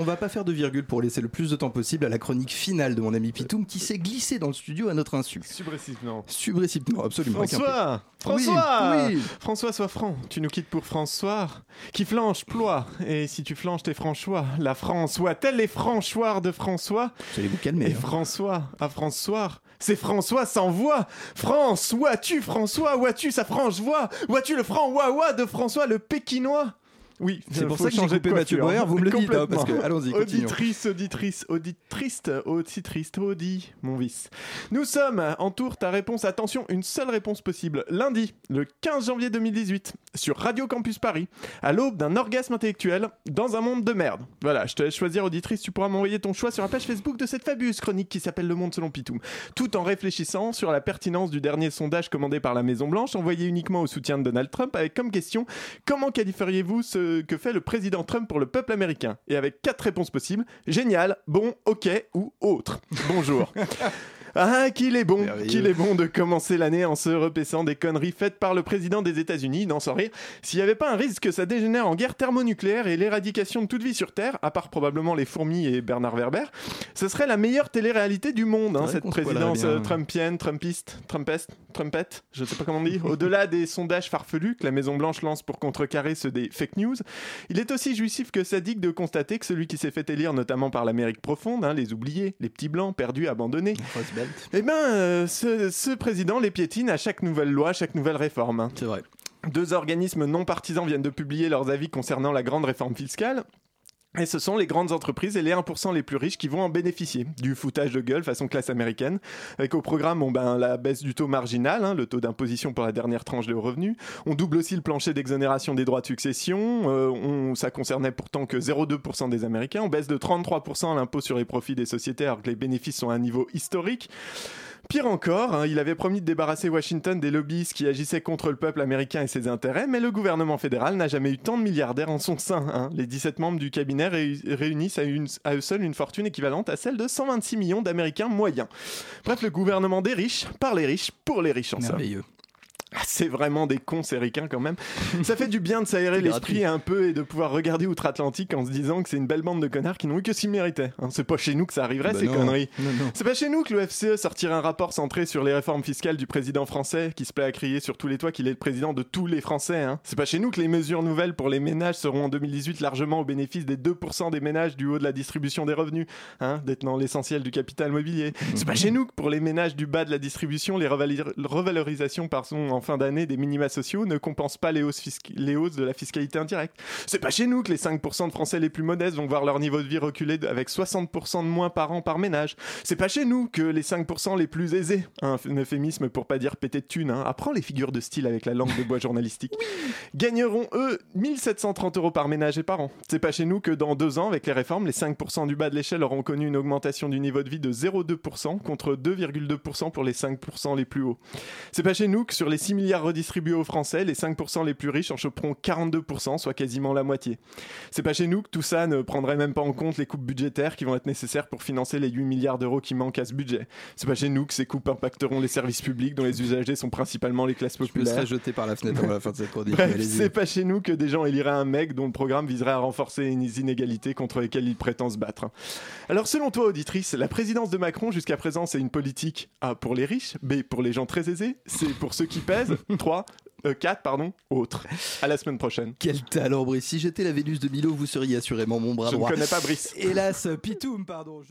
On va pas faire de virgule pour laisser le plus de temps possible à la chronique finale de mon ami Pitoum qui s'est glissé dans le studio à notre insu. Subressivement. Subressivement, absolument. François François oui. François, sois franc. Tu nous quittes pour François qui flanche, ploie. Et si tu flanches tes franchois, la France, a-t-elle les franchoirs de François? Allez vous calmer. Et hein. François, à François, c'est François sans voix. France, où as-tu François? Où as-tu sa franche voix? Où as-tu le franc ouah de François le pékinois? Oui, C'est pour ça que j'ai coupé Mathieu coiffure. Boer, vous me le dites, hein, parce que- allons-y. Auditrice, auditrice, auditrice, auditrice, audi, mon vice. Nous sommes en tour ta réponse. Attention, une seule réponse possible. Lundi, le 15 janvier 2018, sur Radio Campus Paris, à l'aube d'un orgasme intellectuel dans un monde de merde. Voilà, je te laisse choisir, auditrice. Tu pourras m'envoyer ton choix sur la page Facebook de cette fabuleuse chronique qui s'appelle Le Monde selon Pitoum. Tout en réfléchissant sur la pertinence du dernier sondage commandé par la Maison Blanche, envoyé uniquement au soutien de Donald Trump, avec comme question comment qualifieriez-vous ce que fait le président Trump pour le peuple américain Et avec quatre réponses possibles génial, bon, ok ou autre. Bonjour. Ah, qu'il est bon, qu'il est bon de commencer l'année en se repaissant des conneries faites par le président des États-Unis, non sans rire. S'il n'y avait pas un risque que ça dégénère en guerre thermonucléaire et l'éradication de toute vie sur Terre, à part probablement les fourmis et Bernard Werber, ce serait la meilleure télé-réalité du monde, hein, cette présidence euh, trumpienne, trumpiste, trumpeste, je sais pas comment on dit. Au-delà des sondages farfelus que la Maison-Blanche lance pour contrecarrer ceux des fake news, il est aussi jouissif que sadique de constater que celui qui s'est fait élire notamment par l'Amérique profonde, hein, les oubliés, les petits blancs, perdus, abandonnés, eh ben, euh, ce, ce président les piétine à chaque nouvelle loi, à chaque nouvelle réforme. hein. C'est vrai. Deux organismes non partisans viennent de publier leurs avis concernant la grande réforme fiscale. Et ce sont les grandes entreprises et les 1% les plus riches qui vont en bénéficier. Du foutage de gueule façon classe américaine. Avec au programme bon, ben, la baisse du taux marginal, hein, le taux d'imposition pour la dernière tranche de revenus. On double aussi le plancher d'exonération des droits de succession. Euh, on, ça concernait pourtant que 0,2% des Américains. On baisse de 33% l'impôt sur les profits des sociétés alors que les bénéfices sont à un niveau historique. Pire encore, hein, il avait promis de débarrasser Washington des lobbyistes qui agissaient contre le peuple américain et ses intérêts, mais le gouvernement fédéral n'a jamais eu tant de milliardaires en son sein. hein. Les 17 membres du cabinet ré- réunissent à eux seuls une fortune équivalente à celle de 126 millions d'Américains moyens. Bref, le gouvernement des riches, par les riches, pour les riches en somme. Ah, C'est vraiment des cons, ces ricains quand même. Ça fait du bien de s'aérer l'esprit un peu et de pouvoir regarder outre-Atlantique en se disant que c'est une belle bande de connards qui n'ont eu que s'ils méritaient. hein. C'est pas chez nous que ça arriverait, Bah ces non. conneries. C'est pas chez nous que le FCE sortirait un rapport centré sur les réformes fiscales du président français qui se plaît à crier sur tous les toits qu'il est le président de tous les Français. hein. C'est pas chez nous que les mesures nouvelles pour les ménages seront en 2018 largement au bénéfice des 2% des ménages du haut de la distribution des revenus, hein, détenant l'essentiel du capital mobilier. C'est pas chez nous que pour les ménages du bas de la distribution, les revalorisations pardon, en fin d'année des minima sociaux ne compensent pas les hausses, fisc- les hausses de la fiscalité indirecte. C'est pas chez nous que les 5% de Français les plus modestes vont voir leur niveau de vie reculer avec 60% de moins par an par ménage. C'est pas chez nous que les 5% les plus aisés, un euphémisme pour pas dire péter de thunes, hein, apprends les figures de style avec la langue de bois journalistique, gagneront eux 1730 euros par ménage et par an. C'est pas chez nous que dans deux ans, avec les réformes, les 5% du bas de l'échelle auront connu une augmentation du niveau de vie de 0,2% contre 2,2% pour les 5% les plus hauts. C'est pas chez nous que sur les 6 milliards redistribués aux Français, les 5% les plus riches en choperont 42%, soit quasiment la moitié. C'est pas chez nous que tout ça ne prendrait même pas en compte les coupes budgétaires qui vont être nécessaires pour financer les 8 milliards d'euros qui manquent à ce budget. C'est pas chez nous que ces coupes impacteront les services publics dont les usagers sont principalement les classes Je me populaires. jeté par la fenêtre avant la fin de cette chronique. C'est pas chez nous que des gens éliraient un mec dont le programme viserait à renforcer les inégalités contre lesquelles il prétend se battre. Alors, selon toi, auditrice, la présidence de Macron jusqu'à présent, c'est une politique A pour les riches, B pour les gens très aisés, C pour ceux qui pèsent, 3, 4, pardon, autres. À la semaine prochaine. Quel talent, Brice. Si j'étais la Vénus de Milo, vous seriez assurément mon bras Je ne droit. connais pas Brice. Hélas, Pitoum, pardon. je-